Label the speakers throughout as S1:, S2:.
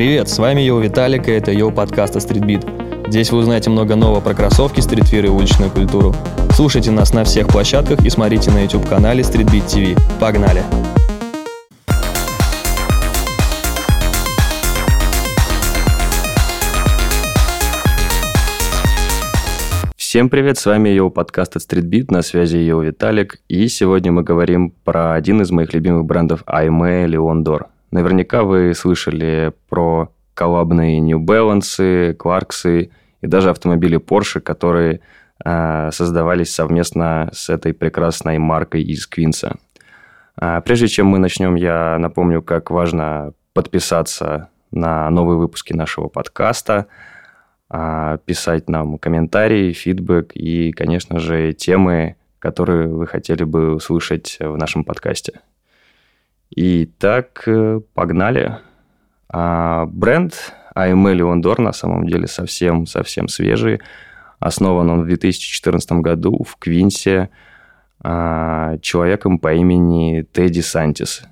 S1: Привет, с вами Yo Виталик, и это Yo подкаст о Streetbeat. Здесь вы узнаете много нового про кроссовки, streetwear и уличную культуру. Слушайте нас на всех площадках и смотрите на YouTube-канале Streetbeat TV. Погнали! Всем привет, с вами Yo подкаст от Streetbeat, на связи Yo Виталик, и сегодня мы говорим про один из моих любимых брендов Leon Dore. Наверняка вы слышали про коллабные New Balance, Clarks и даже автомобили Porsche, которые э, создавались совместно с этой прекрасной маркой из Квинса. А прежде чем мы начнем, я напомню, как важно подписаться на новые выпуски нашего подкаста, э, писать нам комментарии, фидбэк и, конечно же, темы, которые вы хотели бы услышать в нашем подкасте. Итак, э, погнали. А, бренд AML Leon на самом деле совсем-совсем свежий. Основан он в 2014 году в Квинсе а, человеком по имени Тедди Сантис.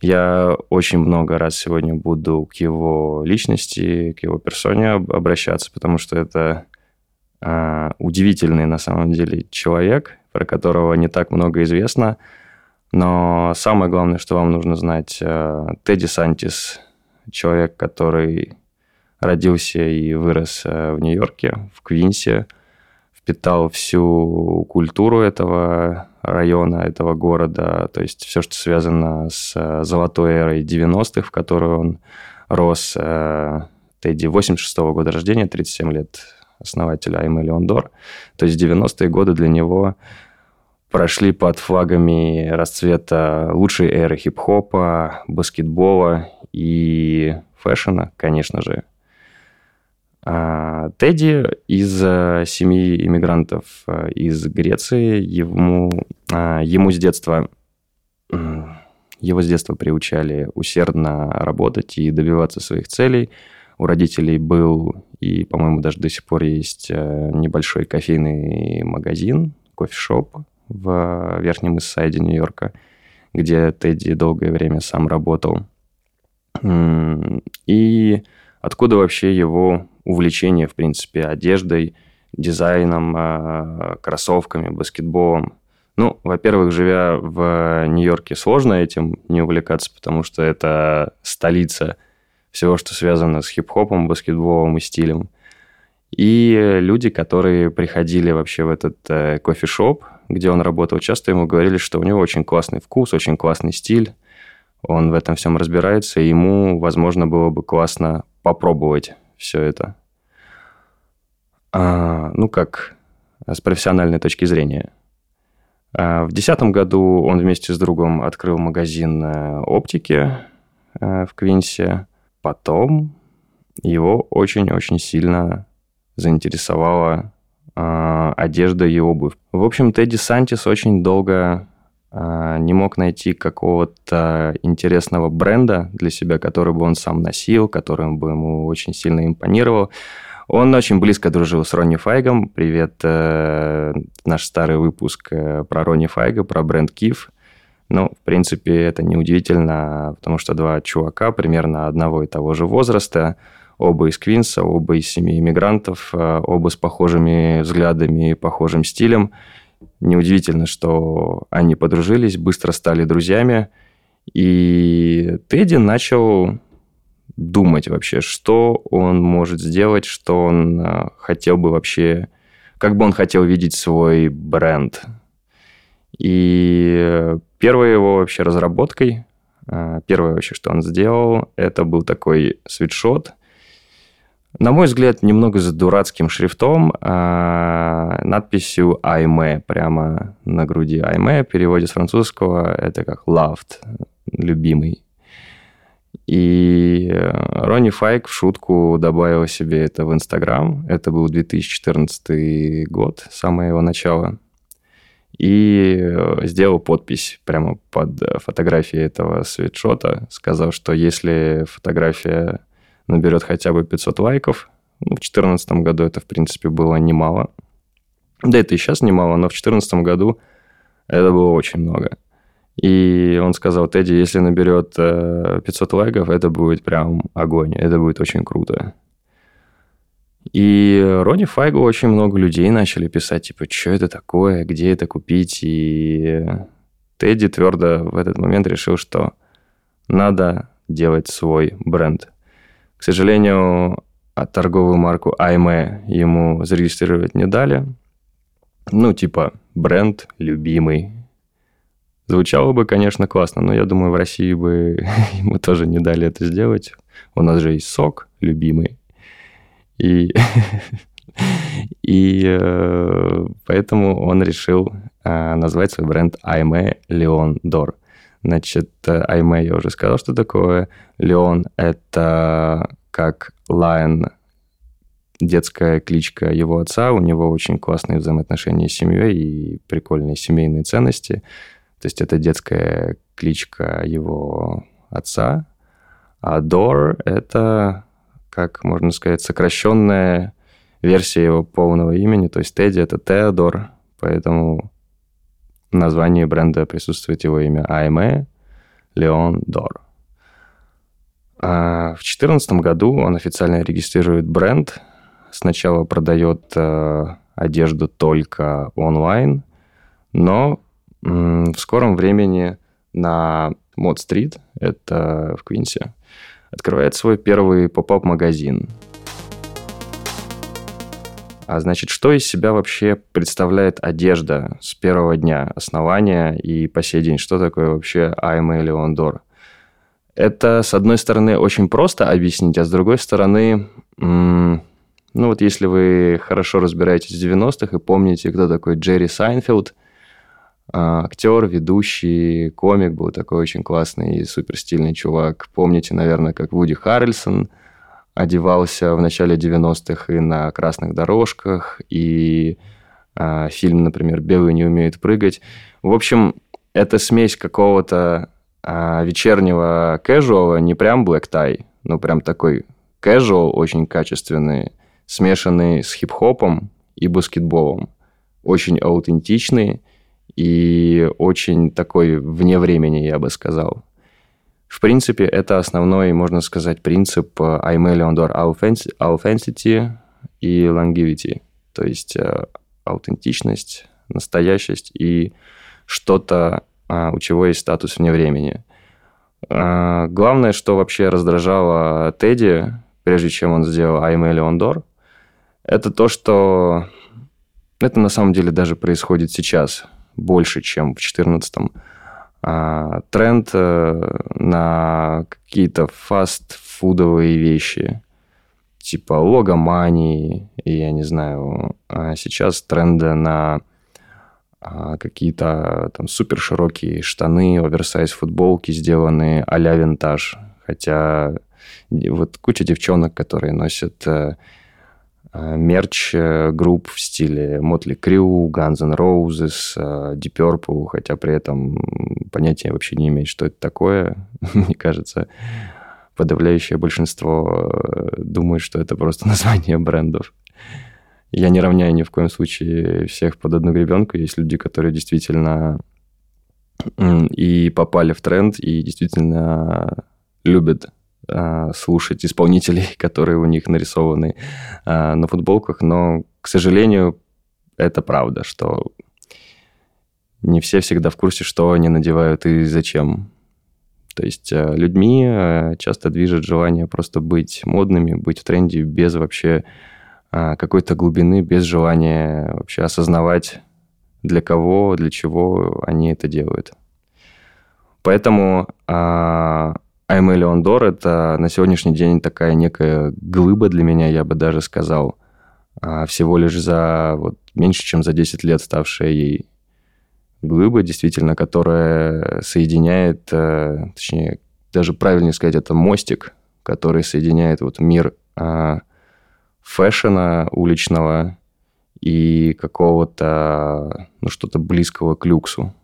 S1: Я очень много раз сегодня буду к его личности, к его персоне обращаться, потому что это а, удивительный на самом деле человек, про которого не так много известно – но самое главное, что вам нужно знать, э, Тедди Сантис, человек, который родился и вырос э, в Нью-Йорке, в Квинсе, впитал всю культуру этого района, этого города, то есть все, что связано с э, золотой эрой 90-х, в которой он рос. Тедди 86 -го года рождения, 37 лет основателя Айм Леондор. То есть 90-е годы для него прошли под флагами расцвета лучшей эры хип-хопа, баскетбола и фэшена, конечно же. А, Тедди из э, семьи иммигрантов э, из Греции, ему, а, ему с детства его с детства приучали усердно работать и добиваться своих целей. У родителей был и, по-моему, даже до сих пор есть э, небольшой кофейный магазин, кофешоп, в Верхнем Иссайде Нью-Йорка, где Тедди долгое время сам работал. И откуда вообще его увлечение, в принципе, одеждой, дизайном, а, кроссовками, баскетболом. Ну, во-первых, живя в Нью-Йорке, сложно этим не увлекаться, потому что это столица всего, что связано с хип-хопом, баскетболом и стилем. И люди, которые приходили вообще в этот э, кофешоп, где он работал, часто ему говорили, что у него очень классный вкус, очень классный стиль, он в этом всем разбирается, и ему, возможно, было бы классно попробовать все это. А, ну, как с профессиональной точки зрения. А, в 2010 году он вместе с другом открыл магазин э, оптики э, в Квинсе. Потом его очень-очень сильно заинтересовала э, одежда и обувь. В общем, Тедди Сантис очень долго э, не мог найти какого-то интересного бренда для себя, который бы он сам носил, который бы ему очень сильно импонировал. Он очень близко дружил с Ронни Файгом. Привет, э, наш старый выпуск э, про Ронни Файга, про бренд Киф. Ну, в принципе, это неудивительно, потому что два чувака примерно одного и того же возраста – оба из Квинса, оба из семьи иммигрантов, э, оба с похожими взглядами и похожим стилем. Неудивительно, что они подружились, быстро стали друзьями. И Тедди начал думать вообще, что он может сделать, что он э, хотел бы вообще, как бы он хотел видеть свой бренд. И первой его вообще разработкой, э, первое вообще, что он сделал, это был такой свитшот – на мой взгляд, немного за дурацким шрифтом, а, надписью «Айме» прямо на груди. «Айме» в переводе с французского это как «loved», «любимый». И э, Ронни Файк в шутку добавил себе это в Инстаграм. Это был 2014 год, самое его начало. И э, сделал подпись прямо под фотографией этого свитшота. Сказал, что если фотография наберет хотя бы 500 лайков. Ну, в 2014 году это, в принципе, было немало. Да, это и сейчас немало, но в 2014 году это было очень много. И он сказал, Тедди, если наберет 500 э, лайков, это будет прям огонь, это будет очень круто. И Рони Файгу очень много людей начали писать, типа, что это такое, где это купить. И Тедди твердо в этот момент решил, что надо делать свой бренд. К сожалению, торговую марку Айме ему зарегистрировать не дали. Ну, типа, бренд любимый. Звучало бы, конечно, классно, но я думаю, в России бы ему тоже не дали это сделать. У нас же есть сок любимый. И, и э, поэтому он решил э, назвать свой бренд Айме Леон Дор. Значит, Айме я уже сказал, что такое. Леон – это как Lion, детская кличка его отца. У него очень классные взаимоотношения с семьей и прикольные семейные ценности. То есть это детская кличка его отца. А Дор – это как можно сказать, сокращенная версия его полного имени. То есть Тедди – это Теодор, поэтому в названии бренда присутствует его имя Айме Леон Дор. А в 2014 году он официально регистрирует бренд. Сначала продает э, одежду только онлайн, но в скором времени на Мод-стрит, это в Квинсе, открывает свой первый поп-ап-магазин. А значит, что из себя вообще представляет одежда с первого дня основания и по сей день? Что такое вообще AMA Leon Dor? Это, с одной стороны, очень просто объяснить, а с другой стороны, ну вот если вы хорошо разбираетесь в 90-х и помните, кто такой Джерри Сайнфилд – а, актер, ведущий, комик был такой очень классный и супер стильный чувак. Помните, наверное, как Вуди Харрельсон одевался в начале 90-х и на красных дорожках, и а, фильм, например, «Белый не умеет прыгать». В общем, это смесь какого-то а, вечернего casual, не прям black tie, но прям такой casual, очень качественный, смешанный с хип-хопом и баскетболом. Очень аутентичный – и очень такой вне времени, я бы сказал. В принципе, это основной, можно сказать, принцип iMail Ondor Authenticity и Longevity. То есть э, аутентичность, настоящесть и что-то, а, у чего есть статус вне времени. А, главное, что вообще раздражало Тедди, прежде чем он сделал iMail Ondor, это то, что это на самом деле даже происходит сейчас – больше, чем в 2014. А, тренд э, на какие-то фастфудовые вещи, типа логомании, и я не знаю, а сейчас тренды на а, какие-то там супер широкие штаны, оверсайз футболки, сделанные а-ля винтаж. Хотя вот куча девчонок, которые носят Э, мерч э, групп в стиле Motley Crue, Guns N' Roses, э, Deep Purple, хотя при этом понятия вообще не имеет, что это такое. Мне кажется, подавляющее большинство думает, что это просто название брендов. Я не равняю ни в коем случае всех под одну гребенку. Есть люди, которые действительно и попали в тренд, и действительно любят слушать исполнителей, которые у них нарисованы а, на футболках, но, к сожалению, это правда, что не все всегда в курсе, что они надевают и зачем. То есть а, людьми часто движет желание просто быть модными, быть в тренде без вообще какой-то глубины, без желания вообще осознавать, для кого, для чего они это делают. Поэтому I'm Элеон Дор – это на сегодняшний день такая некая глыба для меня, я бы даже сказал, а, всего лишь за вот, меньше, чем за 10 лет ставшая ей глыба, действительно, которая соединяет, э, точнее, даже правильнее сказать, это мостик, который соединяет вот мир а, фэшена уличного и какого-то, ну, что-то близкого к люксу.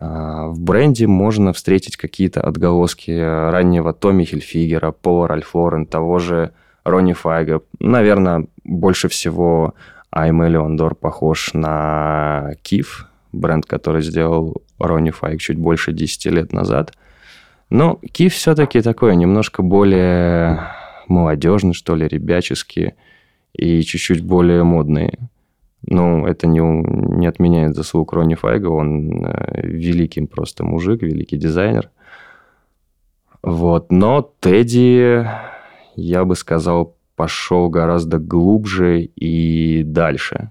S1: А, в бренде можно встретить какие-то отголоски раннего Томми Хильфигера, Пола Ральфорен, того же Ронни Файга. Наверное, больше всего Айме Леондор похож на Киф, бренд, который сделал Ронни Файк чуть больше 10 лет назад. Но Киев все-таки такой немножко более молодежный, что ли, ребяческий и чуть-чуть более модный. Ну, это не, не отменяет заслуг Ронни Файга. Он э, великий просто мужик, великий дизайнер. Вот. Но Тедди, я бы сказал, пошел гораздо глубже и дальше.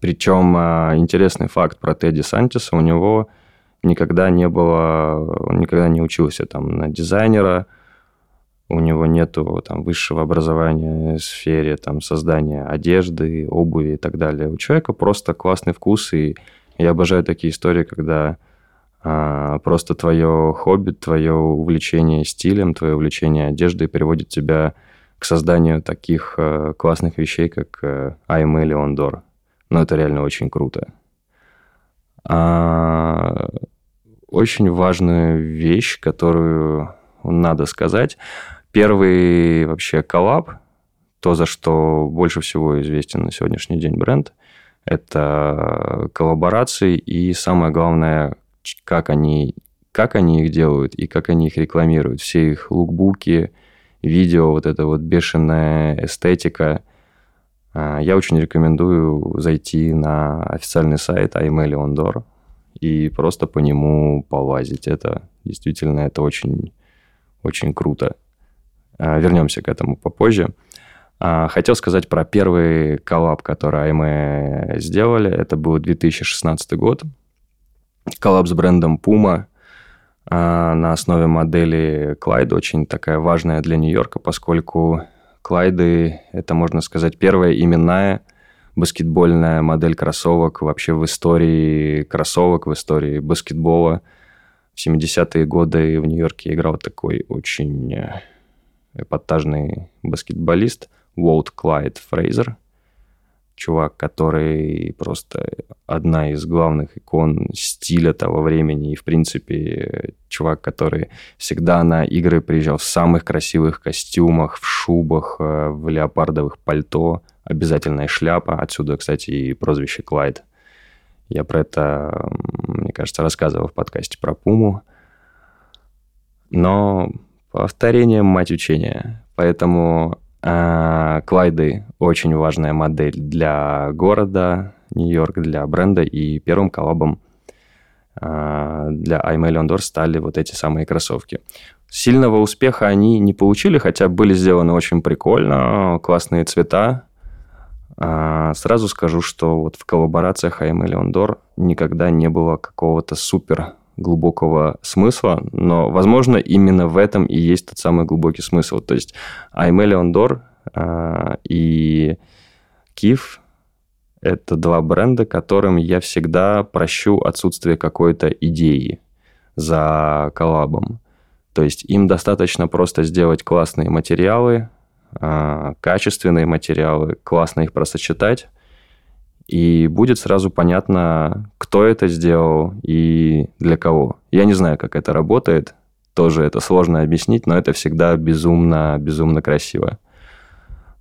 S1: Причем э, интересный факт про Тедди Сантиса. У него никогда не было... Он никогда не учился там на дизайнера – у него нету там высшего образования в сфере там создания одежды, обуви и так далее. У человека просто классный вкус, и я обожаю такие истории, когда а, просто твое хобби, твое увлечение стилем, твое увлечение одеждой приводит тебя к созданию таких а, классных вещей, как а, Айме Леондор. Ну, это реально очень круто. А, очень важную вещь, которую надо сказать – Первый вообще коллаб, то, за что больше всего известен на сегодняшний день бренд, это коллаборации и самое главное, как они, как они их делают и как они их рекламируют. Все их лукбуки, видео, вот эта вот бешеная эстетика. А, я очень рекомендую зайти на официальный сайт Aimé Leon Dore и просто по нему полазить. Это действительно это очень, очень круто. А, вернемся к этому попозже. А, хотел сказать про первый коллаб, который мы сделали. Это был 2016 год. Коллаб с брендом Puma а, на основе модели Clyde. Очень такая важная для Нью-Йорка, поскольку Клайды – это, можно сказать, первая именная баскетбольная модель кроссовок вообще в истории кроссовок, в истории баскетбола. В 70-е годы в Нью-Йорке играл такой очень эпатажный баскетболист Уолт Клайд Фрейзер. Чувак, который просто одна из главных икон стиля того времени. И, в принципе, чувак, который всегда на игры приезжал в самых красивых костюмах, в шубах, э, в леопардовых пальто. Обязательная шляпа. Отсюда, кстати, и прозвище Клайд. Я про это, мне кажется, рассказывал в подкасте про Пуму. Но Повторение – мать учения. Поэтому э, Клайды – очень важная модель для города Нью-Йорк, для бренда. И первым коллабом э, для iMail Ondor стали вот эти самые кроссовки. Сильного успеха они не получили, хотя были сделаны очень прикольно, классные цвета. А, сразу скажу, что вот в коллаборациях iMail Ondor никогда не было какого-то супер глубокого смысла, но, возможно, именно в этом и есть тот самый глубокий смысл. То есть Аймелион Дор э, и Киев – это два бренда, которым я всегда прощу отсутствие какой-то идеи за коллабом. То есть им достаточно просто сделать классные материалы, э, качественные материалы, классно их просочетать, и будет сразу понятно, кто это сделал и для кого. Я не знаю, как это работает, тоже это сложно объяснить, но это всегда безумно, безумно красиво.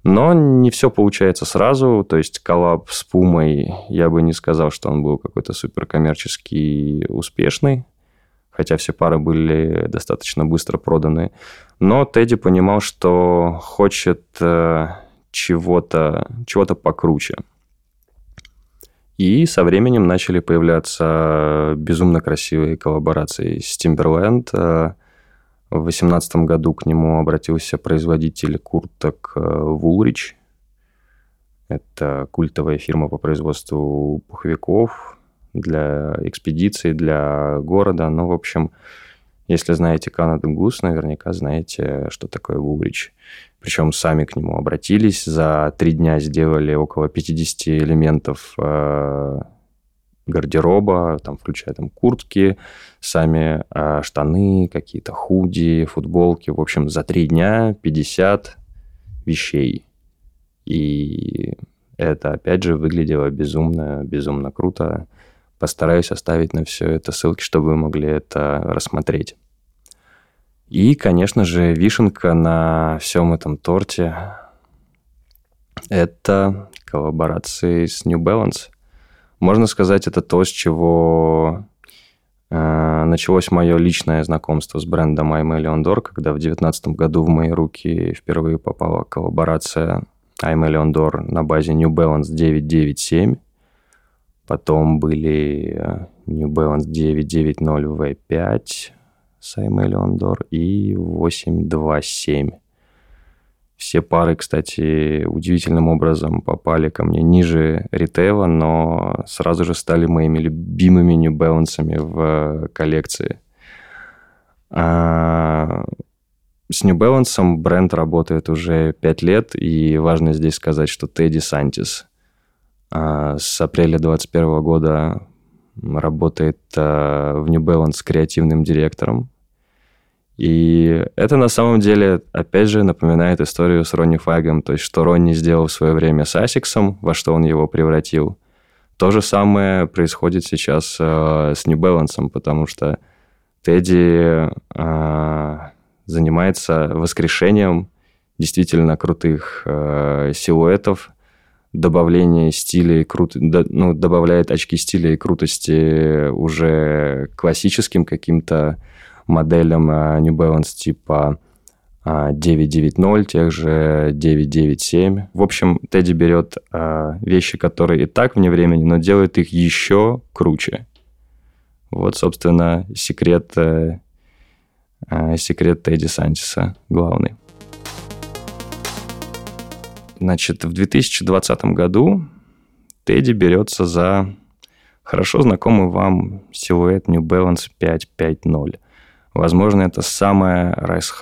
S1: Но не все получается сразу, то есть коллаб с Пумой, я бы не сказал, что он был какой-то суперкоммерческий успешный, хотя все пары были достаточно быстро проданы. Но Тедди понимал, что хочет э, чего-то чего покруче. И со временем начали появляться безумно красивые коллаборации с Timberland. Э, в 2018 году к нему обратился производитель курток Woolrich. Э, Это культовая фирма по производству пуховиков для экспедиций, для города. Ну, в общем, если знаете Canada Goose, наверняка знаете, что такое Woolrich. Причем сами к нему обратились, за три дня сделали около 50 элементов э, гардероба, там, включая там куртки, сами э, штаны, какие-то худи, футболки. В общем, за три дня 50 вещей. И это, опять же, выглядело безумно, безумно круто. Постараюсь оставить на все это ссылки, чтобы вы могли это рассмотреть. И, конечно же, вишенка на всем этом торте – это коллаборации с New Balance. Можно сказать, это то, с чего э, началось мое личное знакомство с брендом I'm Million Door, когда в 2019 году в мои руки впервые попала коллаборация I'm Million Door на базе New Balance 997. Потом были э, New Balance 990 V5 с I'm Million Door и 827 все пары, кстати, удивительным образом попали ко мне ниже ритейла, но сразу же стали моими любимыми Balance в э, коллекции. А с New Balance бренд работает уже 5 лет, и важно здесь сказать, что Тедди Сантис а, с апреля 2021 года работает а, в New Balance креативным директором. И это на самом деле, опять же, напоминает историю с Ронни Файгом, то есть что Ронни сделал в свое время с Асиксом, во что он его превратил. То же самое происходит сейчас э, с New Balance, потому что Тедди э, занимается воскрешением действительно крутых э, силуэтов, добавление стиля и крут... ну, добавляет очки стиля и крутости уже классическим каким-то моделям э, New Balance типа 990, э, тех же 997. В общем, Тедди берет э, вещи, которые и так вне времени, но делает их еще круче. Вот, собственно, секрет, секрет Тедди Сантиса главный. Значит, в 2020 году Тедди берется за хорошо знакомый вам силуэт New Balance 550. Возможно, это самая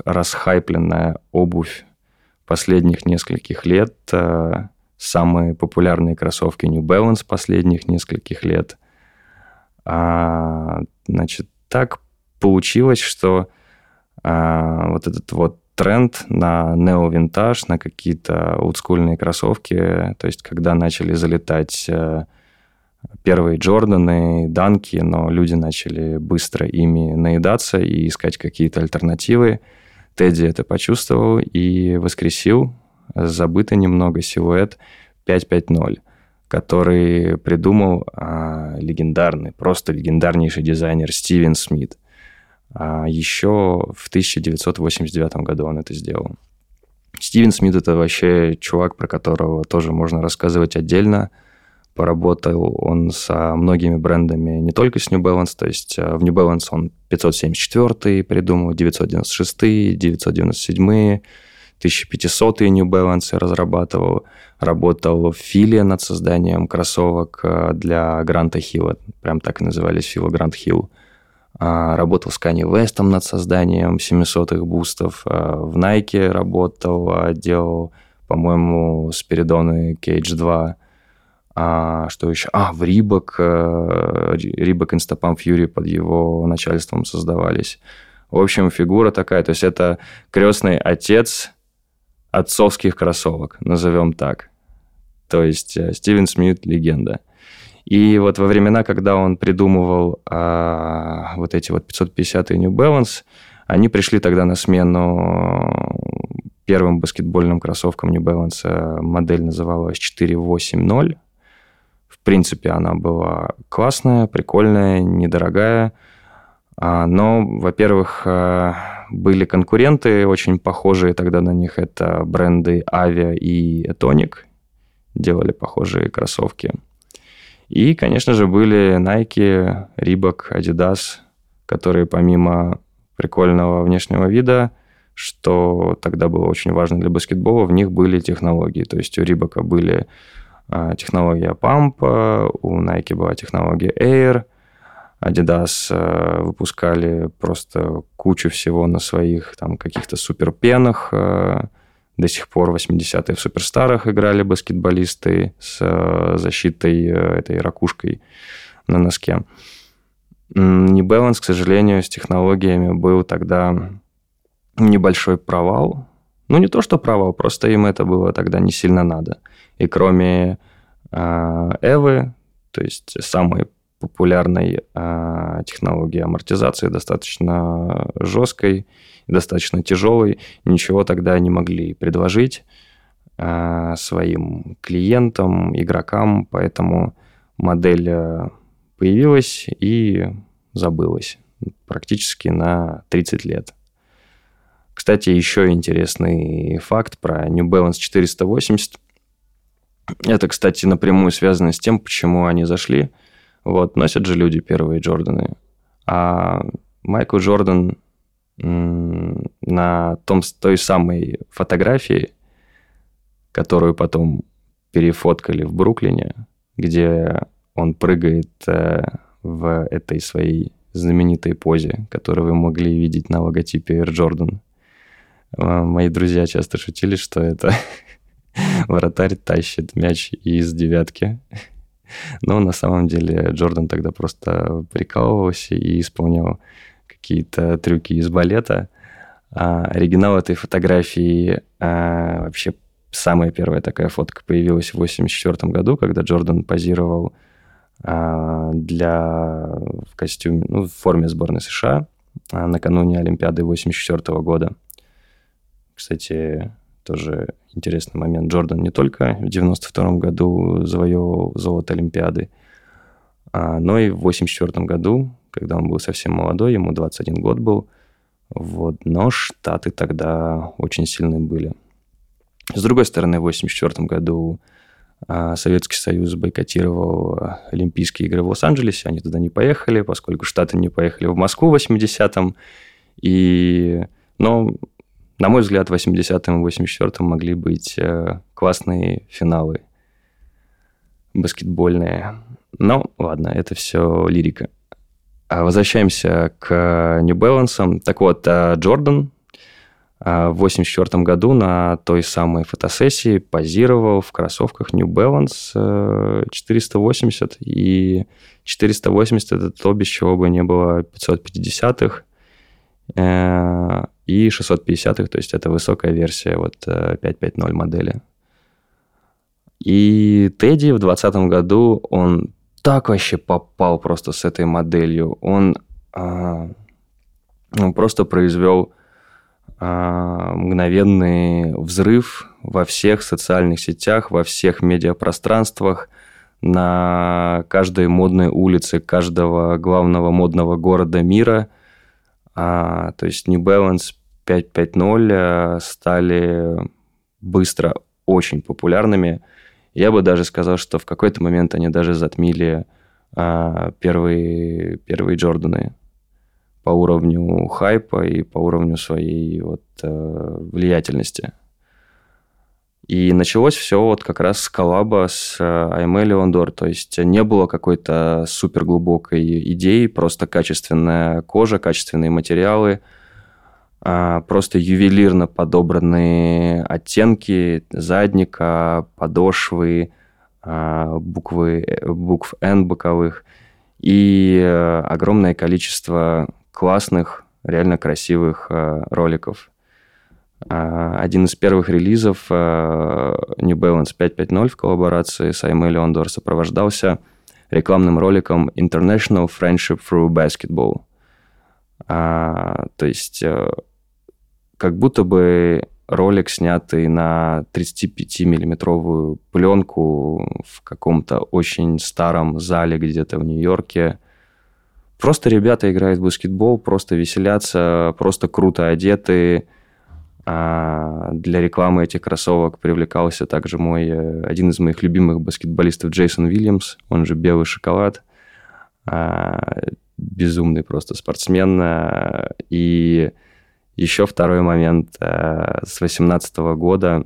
S1: расхайпленная обувь последних нескольких лет, э, самые популярные кроссовки New Balance последних нескольких лет. А, значит, так получилось, что а, вот этот вот тренд на нео-винтаж, на какие-то олдскульные кроссовки, то есть когда начали залетать э, первые Джорданы, Данки, но люди начали быстро ими наедаться и искать какие-то альтернативы. Тедди это почувствовал и воскресил забытый немного силуэт 550, который придумал а, легендарный, просто легендарнейший дизайнер Стивен Смит. А еще в 1989 году он это сделал. Стивен Смит это вообще чувак, про которого тоже можно рассказывать отдельно – Поработал он со многими брендами, не только с New Balance, то есть э, в New Balance он 574 придумал, 996, 997, 1500 New Balance разрабатывал. Работал в Филе над созданием кроссовок э, для Гранта Хилла, прям так и назывались Фила Грант Хилл. Работал с Kanye West над созданием 700-х бустов. Э, в Nike работал, делал, по-моему, Спиридоны Cage 2 а, что еще? А, в Рибок, Рибок Инстапам Фьюри под его начальством создавались. В общем, фигура такая, то есть это крестный отец отцовских кроссовок, назовем так. То есть э, Стивен Смит – легенда. И вот во времена, когда он придумывал а, вот эти вот 550 New Balance, они пришли тогда на смену первым баскетбольным кроссовкам New Balance. Модель называлась 480, в принципе, она была классная, прикольная, недорогая. А, но, во-первых, э, были конкуренты очень похожие тогда на них. Это бренды Avia и Etonic. Делали похожие кроссовки. И, конечно же, были Nike, Reebok, Adidas, которые помимо прикольного внешнего вида, что тогда было очень важно для баскетбола, в них были технологии. То есть у Reebok были технология Pump, у Nike была технология Air, Adidas а, выпускали просто кучу всего на своих там каких-то суперпенах. А, до сих пор 80-е в суперстарах играли баскетболисты с защитой этой ракушкой на носке. Не Balance, к сожалению, с технологиями был тогда небольшой провал. Ну, не то, что провал, просто им это было тогда не сильно надо. И кроме э, Эвы, то есть самой популярной э, технологии амортизации, достаточно жесткой, достаточно тяжелой, ничего тогда не могли предложить э, своим клиентам, игрокам, поэтому модель появилась и забылась практически на 30 лет. Кстати, еще интересный факт про New Balance 480. Это, кстати, напрямую связано с тем, почему они зашли. Вот, носят же люди первые Джорданы. А Майкл Джордан на том, той самой фотографии, которую потом перефоткали в Бруклине, где он прыгает э, в этой своей знаменитой позе, которую вы могли видеть на логотипе Air Jordan. Э, мои друзья часто шутили, что это вратарь тащит мяч из девятки. Но на самом деле Джордан тогда просто прикалывался и исполнял какие-то трюки из балета. А оригинал этой фотографии а, вообще самая первая такая фотка появилась в 1984 году, когда Джордан позировал а, для в костюме, ну, в форме сборной США а, накануне Олимпиады 1984 года. Кстати, тоже интересный момент. Джордан не только в 1992 году завоевал золото Олимпиады, а, но и в 1984 году, когда он был совсем молодой, ему 21 год был, вот, но Штаты тогда очень сильные были. С другой стороны, в 1984 году а, Советский Союз бойкотировал Олимпийские игры в Лос-Анджелесе, они туда не поехали, поскольку Штаты не поехали в Москву в 80-м. И... Но, на мой взгляд, в 80-м и 84-м могли быть э, классные финалы баскетбольные. Но ладно, это все лирика. А возвращаемся к New Balance. Так вот, э, Джордан а, в 1984 году на той самой фотосессии позировал в кроссовках New Balance 480. Э, и 480 это то, без чего бы не было 550-х э, и 650-х, то есть это высокая версия вот 550 э, модели. И Тедди в 2020 году, он так вообще попал просто с этой моделью. Он, а, он просто произвел а, мгновенный взрыв во всех социальных сетях, во всех медиапространствах, на каждой модной улице каждого главного модного города мира. А, то есть New Balance 550 а, стали быстро очень популярными. Я бы даже сказал, что в какой-то момент они даже затмили а, первые, первые Джорданы по уровню хайпа и по уровню своей вот, э, влиятельности. И началось все вот как раз с коллаба с AML э, Leondor, то есть не было какой-то супер глубокой идеи, просто качественная кожа, качественные материалы, а просто ювелирно подобранные оттенки задника, подошвы, а, буквы, э, букв N боковых и огромное количество классных, реально красивых э, роликов. Э, один из первых релизов э, New Balance 550 в коллаборации с Аймэ Леондор сопровождался рекламным роликом International Friendship Through Basketball. А, то есть как будто бы ролик, снятый на 35-миллиметровую пленку в каком-то очень старом зале где-то в Нью-Йорке, Просто ребята играют в баскетбол, просто веселятся, просто круто одеты. А для рекламы этих кроссовок привлекался также мой, э, один из моих любимых баскетболистов Джейсон Уильямс, он же «Белый шоколад». А, безумный просто спортсмен. И еще второй момент. Э, с 18 года,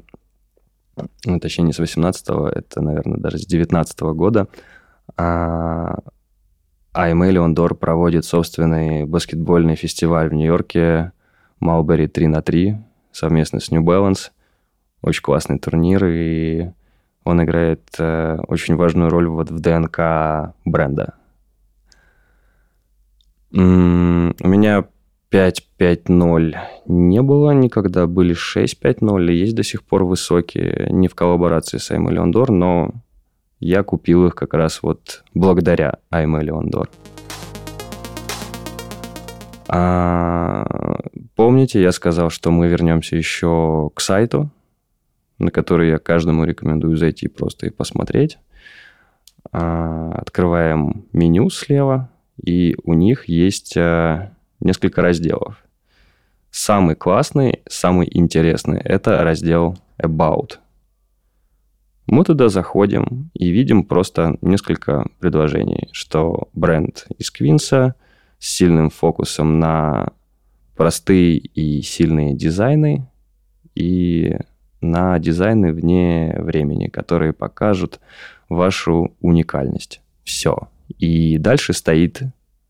S1: ну, точнее, не с 18 это, наверное, даже с 19 года, а, а Эмилион Дор проводит собственный баскетбольный фестиваль в Нью-Йорке Малбери 3 на 3 совместно с New Balance. Очень классный турнир, и он играет э, очень важную роль вот в ДНК бренда. М-м, у меня 5.5.0 не было никогда, были 6.5.0, и есть до сих пор высокие, не в коллаборации с Эмилион Дор, но я купил их как раз вот благодаря I'm Леондор. А, помните, я сказал, что мы вернемся еще к сайту, на который я каждому рекомендую зайти просто и посмотреть. А, открываем меню слева, и у них есть а, несколько разделов. Самый классный, самый интересный – это раздел About. Мы туда заходим и видим просто несколько предложений, что бренд из Квинса с сильным фокусом на простые и сильные дизайны и на дизайны вне времени, которые покажут вашу уникальность. Все. И дальше стоит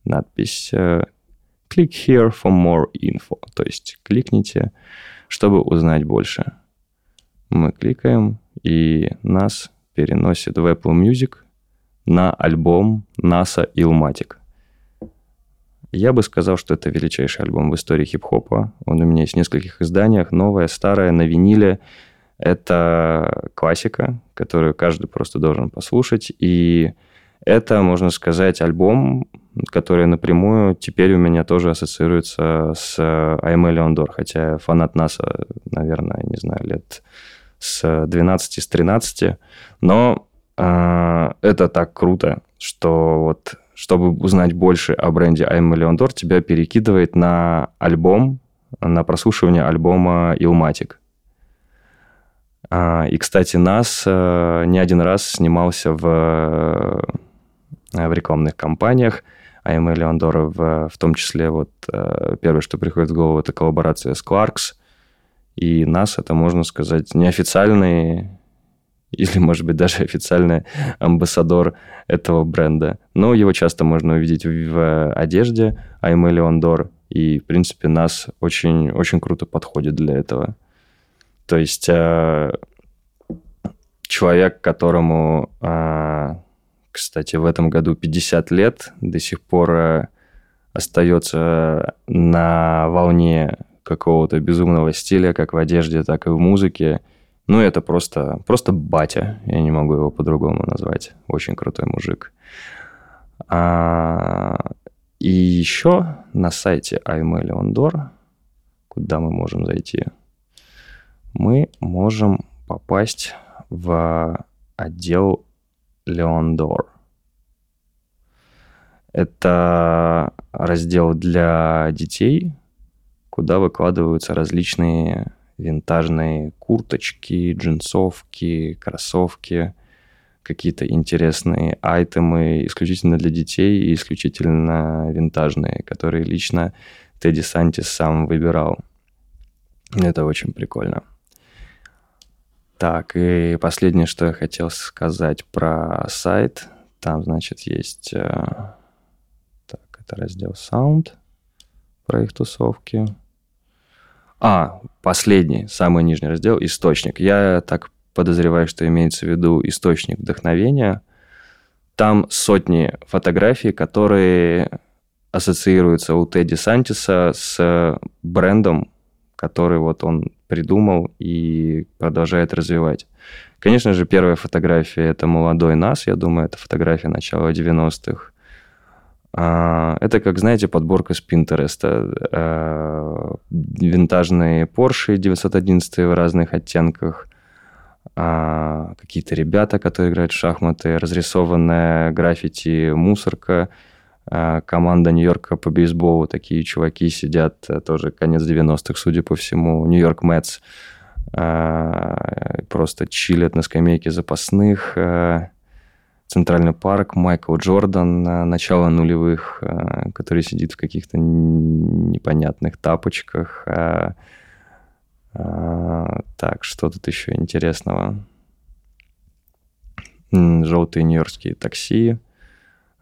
S1: надпись э, «Click here for more info», то есть кликните, чтобы узнать больше. Мы кликаем, и нас переносит в Apple Music на альбом NASA Illmatic. Я бы сказал, что это величайший альбом в истории хип-хопа. Он у меня есть в нескольких изданиях. Новое, старое, на виниле. Это классика, которую каждый просто должен послушать. И это, можно сказать, альбом, который напрямую теперь у меня тоже ассоциируется с I'm Leon Хотя фанат НАСА, наверное, не знаю, лет с 12, с 13. Но э, это так круто, что вот чтобы узнать больше о бренде I'm Million тебя перекидывает на альбом, на прослушивание альбома. А, и, кстати, нас э, не один раз снимался в, э, в рекламных кампаниях I'm Million Door, в, в том числе вот э, первое, что приходит в голову, это коллаборация с Clarks. И нас это, можно сказать, неофициальный или, может быть, даже официальный амбассадор этого бренда. Но его часто можно увидеть в одежде I'm Leon и, в принципе, нас очень, очень круто подходит для этого. То есть э, человек, которому, э, кстати, в этом году 50 лет, до сих пор э, остается на волне какого-то безумного стиля, как в одежде, так и в музыке – ну, это просто, просто батя. Я не могу его по-другому назвать. Очень крутой мужик. А, и еще на сайте I'm Leon куда мы можем зайти, мы можем попасть в отдел Leondor. Это раздел для детей, куда выкладываются различные винтажные курточки, джинсовки, кроссовки, какие-то интересные айтемы исключительно для детей и исключительно винтажные, которые лично Тедди Сантис сам выбирал. Это очень прикольно. Так, и последнее, что я хотел сказать про сайт. Там, значит, есть... Э, так, это раздел Sound про их тусовки. А, последний, самый нижний раздел – источник. Я так подозреваю, что имеется в виду источник вдохновения. Там сотни фотографий, которые ассоциируются у Тедди Сантиса с брендом, который вот он придумал и продолжает развивать. Конечно же, первая фотография – это молодой нас, я думаю, это фотография начала 90-х. А, это, как знаете, подборка с Пинтереста. А, винтажные Porsche 911 в разных оттенках, а, какие-то ребята, которые играют в шахматы, разрисованная граффити мусорка, команда Нью-Йорка по бейсболу, такие чуваки сидят, тоже конец 90-х, судя по всему, Нью-Йорк Мэтс, просто чилят на скамейке запасных, Центральный парк, Майкл Джордан, начало нулевых, э, который сидит в каких-то непонятных тапочках. Э, э, так, что тут еще интересного? Желтые нью-йоркские такси,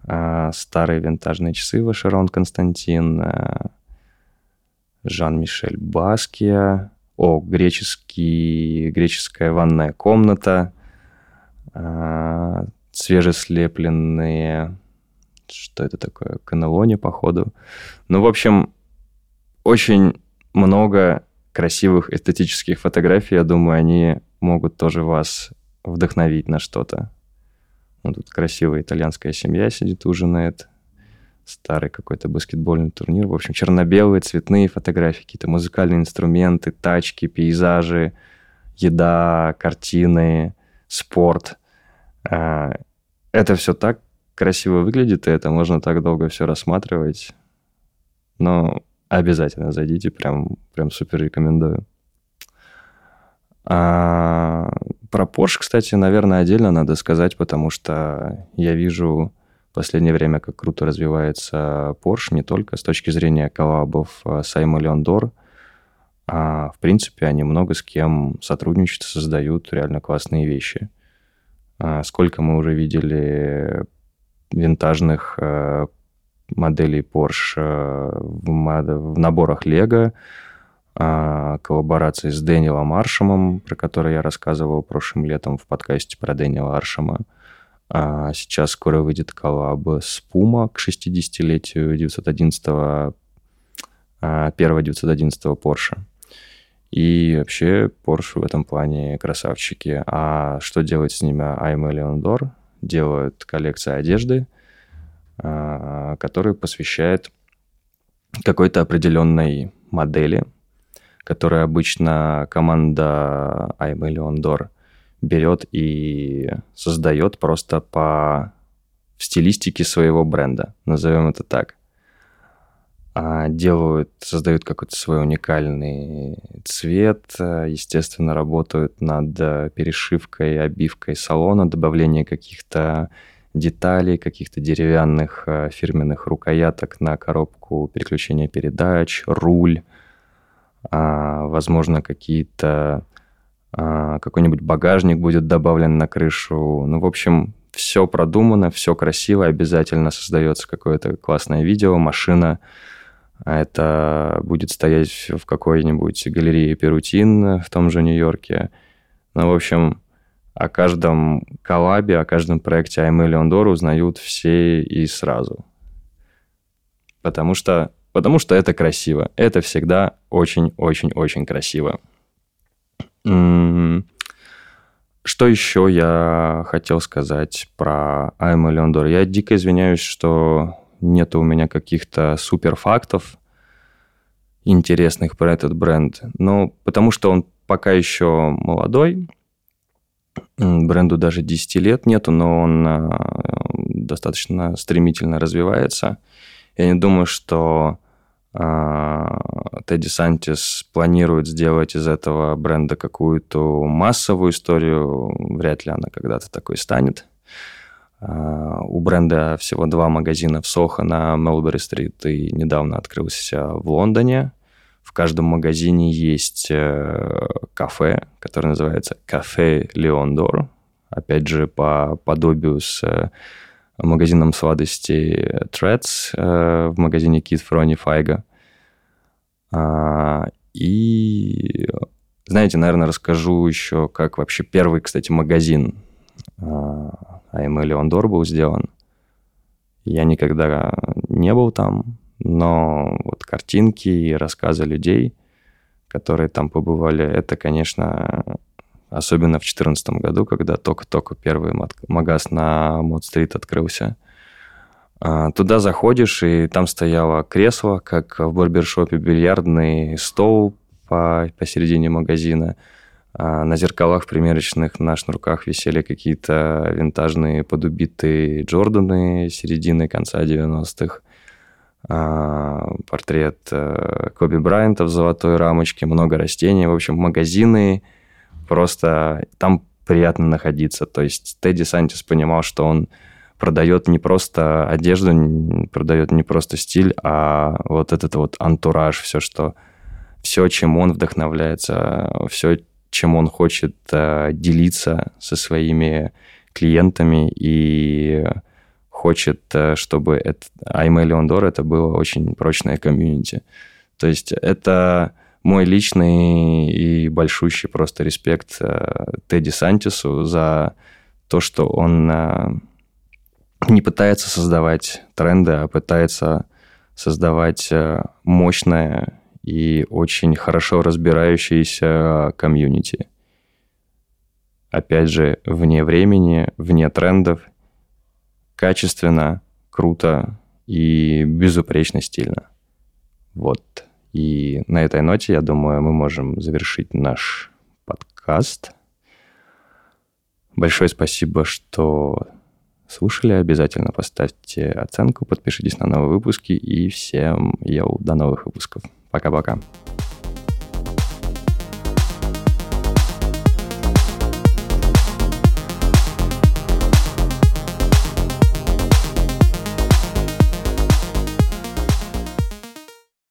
S1: старые винтажные часы Вашерон Константин, Жан-Мишель Баския, о, греческий, греческая ванная комната, свежеслепленные... Что это такое? Канелони, походу. Ну, в общем, очень много красивых эстетических фотографий. Я думаю, они могут тоже вас вдохновить на что-то. Ну, тут красивая итальянская семья сидит, ужинает. Старый какой-то баскетбольный турнир. В общем, черно-белые, цветные фотографии, какие-то музыкальные инструменты, тачки, пейзажи, еда, картины, спорт. А, это все так красиво выглядит, и это можно так долго все рассматривать. Но обязательно зайдите, прям, прям супер рекомендую. А, про Porsche, кстати, наверное, отдельно надо сказать, потому что я вижу в последнее время, как круто развивается Porsche, не только с точки зрения коллабов с Аймо Леондор, а в принципе они много с кем сотрудничают, создают реально классные вещи. А сколько мы уже видели винтажных э, моделей Porsche в наборах Lego, а, коллаборации с Дэниелом Аршемом, про который я рассказывал прошлым летом в подкасте про Дэниела Аршема. А сейчас скоро выйдет коллаб с Puma к 60-летию 911 первого 911 Porsche. И вообще Porsche в этом плане красавчики. А что делать с ними I'm Leon Dor? Делают коллекции одежды, а, которую посвящает какой-то определенной модели – которые обычно команда I'm Million Door берет и создает просто по в стилистике своего бренда, назовем это так. А делают, создают какой-то свой уникальный цвет, естественно, работают над перешивкой, обивкой салона, добавлением каких-то деталей, каких-то деревянных э, фирменных рукояток на коробку переключения передач, руль – возможно, какие-то а, какой-нибудь багажник будет добавлен на крышу. Ну, в общем, все продумано, все красиво, обязательно создается какое-то классное видео, машина. А это будет стоять в какой-нибудь галерее Перутин в том же Нью-Йорке. Ну, в общем, о каждом коллабе, о каждом проекте I'm Million Door узнают все и сразу. Потому что Потому что это красиво. Это всегда очень-очень-очень красиво. Что еще я хотел сказать про I'm Леондор? Я дико извиняюсь, что нет у меня каких-то супер фактов интересных про этот бренд. Но потому что он пока еще молодой, бренду даже 10 лет нету, но он а, достаточно стремительно развивается. Я не думаю, что Тедди Сантис планирует сделать из этого бренда какую-то массовую историю. Вряд ли она когда-то такой станет. А, у бренда всего два магазина в Сохо на Мелбери-стрит и недавно открылся в Лондоне. В каждом магазине есть э, кафе, которое называется «Кафе Леондор». Опять же, по подобию с э, магазином сладостей Threads э, в магазине Kid Фрони Файга. А, и, знаете, наверное, расскажу еще, как вообще первый, кстати, магазин АМ Леондор был сделан. Я никогда не был там, но вот картинки и рассказы людей, которые там побывали, это, конечно, особенно в 2014 году, когда только-только первый магаз на Мод-стрит открылся – а, туда заходишь, и там стояло кресло, как в барбершопе, бильярдный стол по, посередине магазина. А на зеркалах примерочных на шнурках висели какие-то винтажные подубитые Джорданы середины конца 90-х. А, портрет э, Коби Брайанта в золотой рамочке, много растений. В общем, магазины просто... Там приятно находиться. То есть Тедди Сантис понимал, что он продает не просто одежду, продает не просто стиль, а вот этот вот антураж, все, что все, чем он вдохновляется, все, чем он хочет э, делиться со своими клиентами и хочет, э, чтобы это, I'm Leondor это было очень прочное комьюнити. То есть это мой личный и большущий просто респект э, Тедди Сантису за то, что он не пытается создавать тренды, а пытается создавать э, мощное и очень хорошо разбирающееся комьюнити. Опять же, вне времени, вне трендов, качественно, круто и безупречно стильно. Вот. И на этой ноте, я думаю, мы можем завершить наш подкаст. Большое спасибо, что слушали. Обязательно поставьте оценку, подпишитесь на новые выпуски и всем йоу, до новых выпусков. Пока-пока.